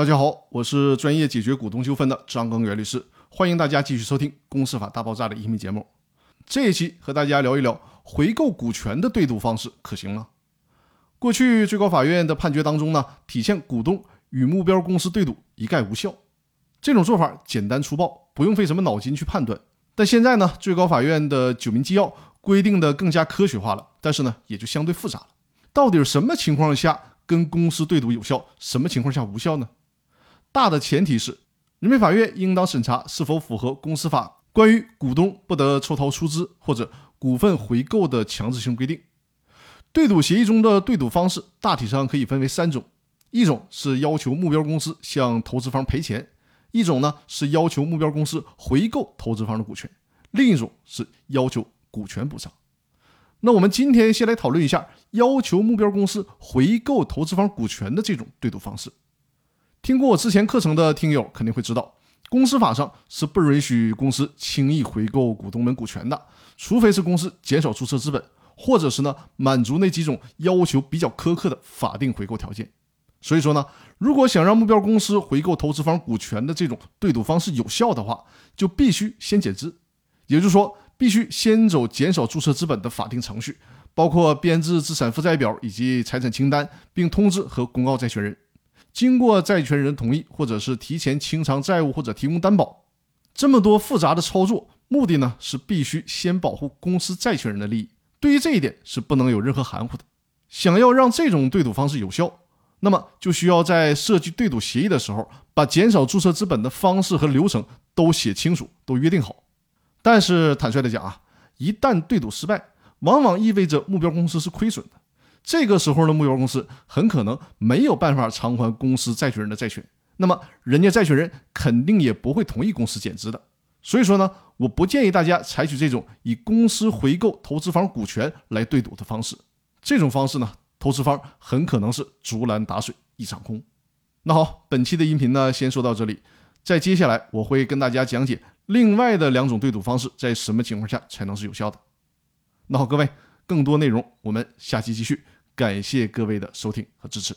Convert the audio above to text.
大家好，我是专业解决股东纠纷的张根源律师，欢迎大家继续收听《公司法大爆炸》的音频节目。这一期和大家聊一聊回购股权的对赌方式可行吗？过去最高法院的判决当中呢，体现股东与目标公司对赌一概无效，这种做法简单粗暴，不用费什么脑筋去判断。但现在呢，最高法院的九民纪要规定的更加科学化了，但是呢，也就相对复杂了。到底什么情况下跟公司对赌有效，什么情况下无效呢？大的前提是，人民法院应当审查是否符合公司法关于股东不得抽逃出资或者股份回购的强制性规定。对赌协议中的对赌方式大体上可以分为三种：一种是要求目标公司向投资方赔钱。一种呢是要求目标公司回购投资方的股权，另一种是要求股权补偿。那我们今天先来讨论一下要求目标公司回购投资方股权的这种对赌方式。听过我之前课程的听友肯定会知道，公司法上是不允许公司轻易回购股东们股权的，除非是公司减少注册资本，或者是呢满足那几种要求比较苛刻的法定回购条件。所以说呢，如果想让目标公司回购投资方股权的这种对赌方式有效的话，就必须先减资，也就是说，必须先走减少注册资本的法定程序，包括编制资产负债表以及财产清单，并通知和公告债权人，经过债权人同意，或者是提前清偿债务或者提供担保，这么多复杂的操作，目的呢是必须先保护公司债权人的利益。对于这一点是不能有任何含糊的。想要让这种对赌方式有效。那么就需要在设计对赌协议的时候，把减少注册资本的方式和流程都写清楚，都约定好。但是坦率的讲啊，一旦对赌失败，往往意味着目标公司是亏损的。这个时候呢，目标公司很可能没有办法偿还公司债权人的债权，那么人家债权人肯定也不会同意公司减资的。所以说呢，我不建议大家采取这种以公司回购投资方股权来对赌的方式。这种方式呢。投资方很可能是竹篮打水一场空。那好，本期的音频呢，先说到这里。在接下来，我会跟大家讲解另外的两种对赌方式，在什么情况下才能是有效的。那好，各位，更多内容我们下期继续。感谢各位的收听和支持。